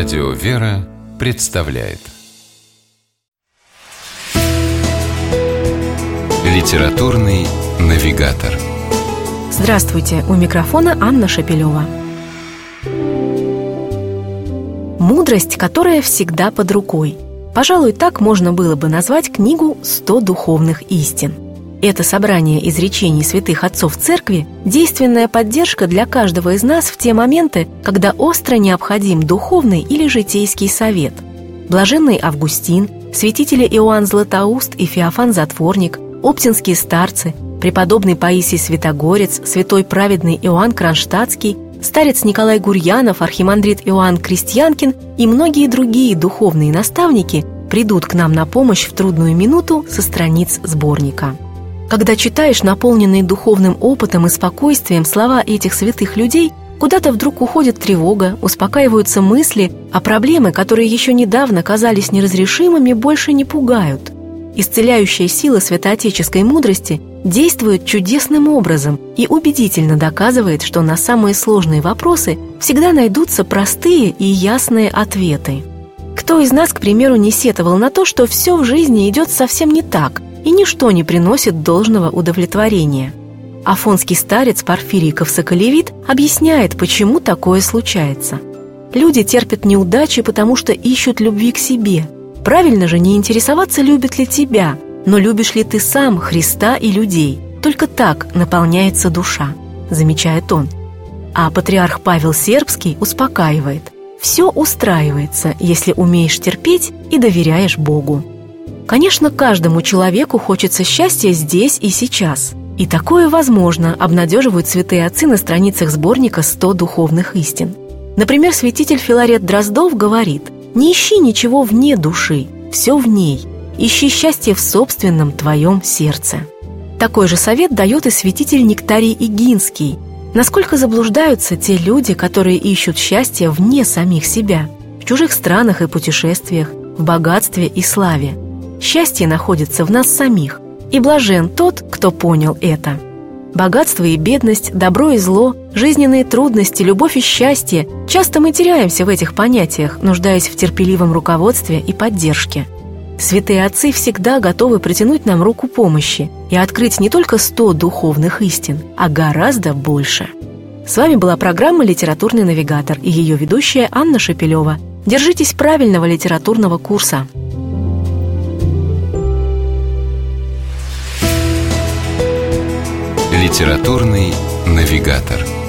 Радио «Вера» представляет Литературный навигатор Здравствуйте! У микрофона Анна Шапилева. Мудрость, которая всегда под рукой. Пожалуй, так можно было бы назвать книгу «100 духовных истин». Это собрание изречений святых отцов церкви – действенная поддержка для каждого из нас в те моменты, когда остро необходим духовный или житейский совет. Блаженный Августин, святители Иоанн Златоуст и Феофан Затворник, оптинские старцы, преподобный Паисий Святогорец, святой праведный Иоанн Кронштадтский, старец Николай Гурьянов, архимандрит Иоанн Крестьянкин и многие другие духовные наставники придут к нам на помощь в трудную минуту со страниц сборника. Когда читаешь наполненные духовным опытом и спокойствием слова этих святых людей, куда-то вдруг уходит тревога, успокаиваются мысли, а проблемы, которые еще недавно казались неразрешимыми, больше не пугают. Исцеляющая сила святоотеческой мудрости действует чудесным образом и убедительно доказывает, что на самые сложные вопросы всегда найдутся простые и ясные ответы. Кто из нас, к примеру, не сетовал на то, что все в жизни идет совсем не так – и ничто не приносит должного удовлетворения. Афонский старец Порфирий Ковсоколевит объясняет, почему такое случается. Люди терпят неудачи, потому что ищут любви к себе. Правильно же не интересоваться, любят ли тебя, но любишь ли ты сам Христа и людей. Только так наполняется душа, замечает он. А патриарх Павел Сербский успокаивает. Все устраивается, если умеешь терпеть и доверяешь Богу. Конечно, каждому человеку хочется счастья здесь и сейчас. И такое возможно, обнадеживают святые отцы на страницах сборника «100 духовных истин». Например, святитель Филарет Дроздов говорит «Не ищи ничего вне души, все в ней. Ищи счастье в собственном твоем сердце». Такой же совет дает и святитель Нектарий Игинский. Насколько заблуждаются те люди, которые ищут счастье вне самих себя, в чужих странах и путешествиях, в богатстве и славе – Счастье находится в нас самих, и блажен тот, кто понял это. Богатство и бедность, добро и зло, жизненные трудности, любовь и счастье – часто мы теряемся в этих понятиях, нуждаясь в терпеливом руководстве и поддержке. Святые отцы всегда готовы протянуть нам руку помощи и открыть не только сто духовных истин, а гораздо больше. С вами была программа «Литературный навигатор» и ее ведущая Анна Шапилева. Держитесь правильного литературного курса. Литературный навигатор.